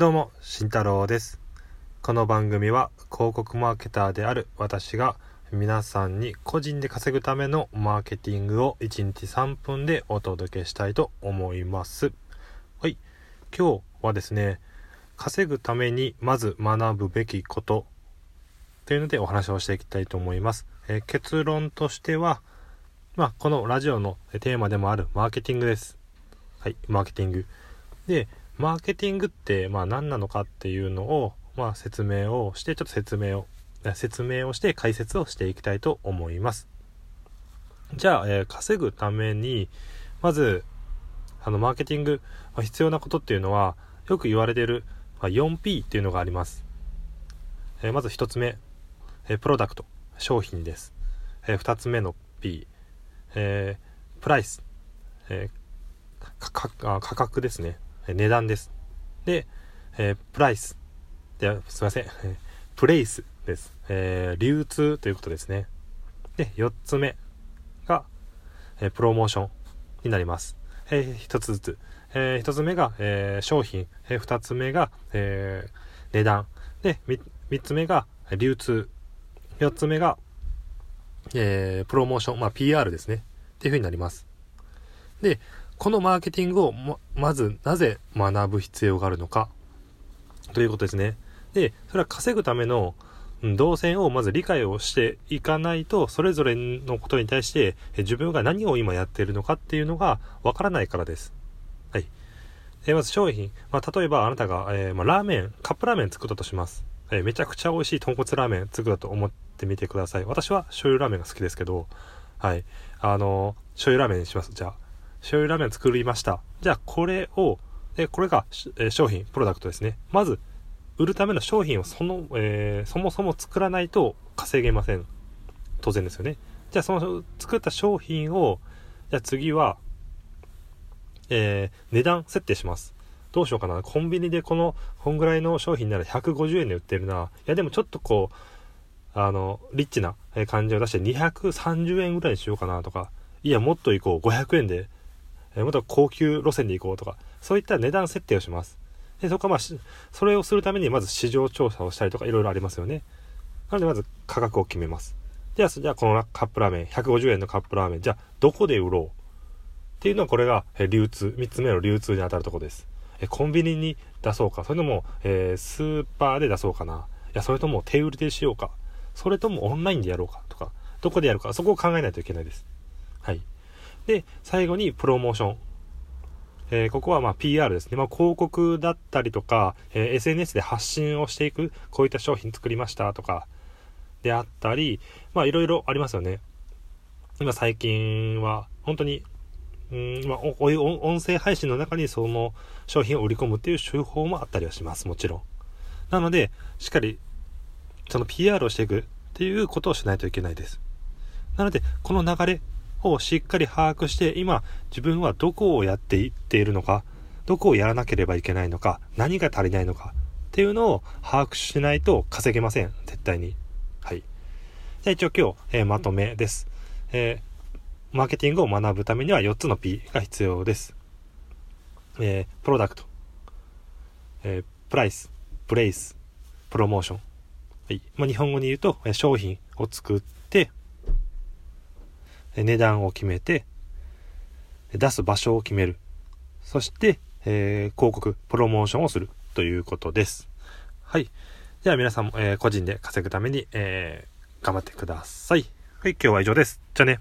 どうも、慎太郎です。この番組は広告マーケターである私が皆さんに個人で稼ぐためのマーケティングを1日3分でお届けしたいと思います。はい。今日はですね、稼ぐためにまず学ぶべきことというのでお話をしていきたいと思います。えー結論としては、まあ、このラジオのテーマでもあるマーケティングです。はい、マーケティング。で、マーケティングって、まあ何なのかっていうのを、まあ説明をして、ちょっと説明を、説明をして解説をしていきたいと思います。じゃあ、えー稼ぐために、まず、あの、マーケティング、まあ必要なことっていうのは、よく言われている、まあ、4P っていうのがあります。えーまず1つ目、えープロダクト、商品です。え2つ目の P、えープライス、えーかかあ価格ですね。値段です。で、えープライス。で、すいません。プレイスです。えー流通ということですね。で、4つ目が、えープロモーションになります。えー、1つずつ。えー、1つ目が、えー商品。えー、2つ目が、えー値段。で、3, 3つ目が流通。4つ目が、えープロモーション。まあ、PR ですね。っていう風になります。で、このマーケティングをま、まずなぜ学ぶ必要があるのかということですね。で、それは稼ぐための動線をまず理解をしていかないと、それぞれのことに対して自分が何を今やっているのかっていうのがわからないからです。はい。えまず商品。まあ、例えばあなたが、えーまあ、ラーメン、カップラーメン作ったとします。えーめちゃくちゃ美味しい豚骨ラーメン作ったと思ってみてください。私は醤油ラーメンが好きですけど、はい。あのー醤油ラーメンにします。じゃあ、醤油ラーメン作りました。じゃあ、これを、えこれが、え商品、プロダクトですね。まず、売るための商品をその、えーそもそも作らないと稼げません。当然ですよね。じゃあ、その作った商品を、じゃあ次は、えー値段設定します。どうしようかな。コンビニでこの、こんぐらいの商品なら150円で売ってるな。いや、でもちょっとこう、あの、リッチな感じを出して230円ぐらいにしようかなとか、いや、もっと行こう。500円で、えーもっと高級路線で行こうとか、そういった値段設定をします。で、そこはまあ、それをするためにまず市場調査をしたりとかいろいろありますよね。なのでまず価格を決めます。じゃあ、じゃあこのカップラーメン、150円のカップラーメン、じゃあどこで売ろう？っていうのはこれが流通、3つ目の流通に当たるところです。えコンビニに出そうか、それとも、えースーパーで出そうかな。いや、それとも手売りでしようか。それともオンラインでやろうかとか、どこでやるか、そこを考えないといけないです。はい。で、最後にプロモーション。えーここはま PR ですね。まあ広告だったりとか、えー SNS で発信をしていく、こういった商品作りましたとか、であったり、まあいろいろありますよね。今最近は、本当に、うん、まあ、おお音声配信の中にその商品を売り込むっていう手法もあったりはします、もちろん。なので、しっかり、その PR をしていくっていうことをしないといけないです。なので、この流れをしっかり把握して、今、自分はどこをやっていっているのか、どこをやらなければいけないのか、何が足りないのかっていうのを把握しないと稼げません、絶対に。はい。じゃあ一応今日、えーまとめです。えーマーケティングを学ぶためには4つの P が必要です。えープロダクト、えープライス、プレイス、プロモーション。はい。まあ、日本語に言うと、えー商品を作って、えー値段を決めて、出す場所を決める。そして、えー広告、プロモーションをするということです。はい。では皆さんも、えー個人で稼ぐために、えー頑張ってください。はい、今日は以上です。じゃあね。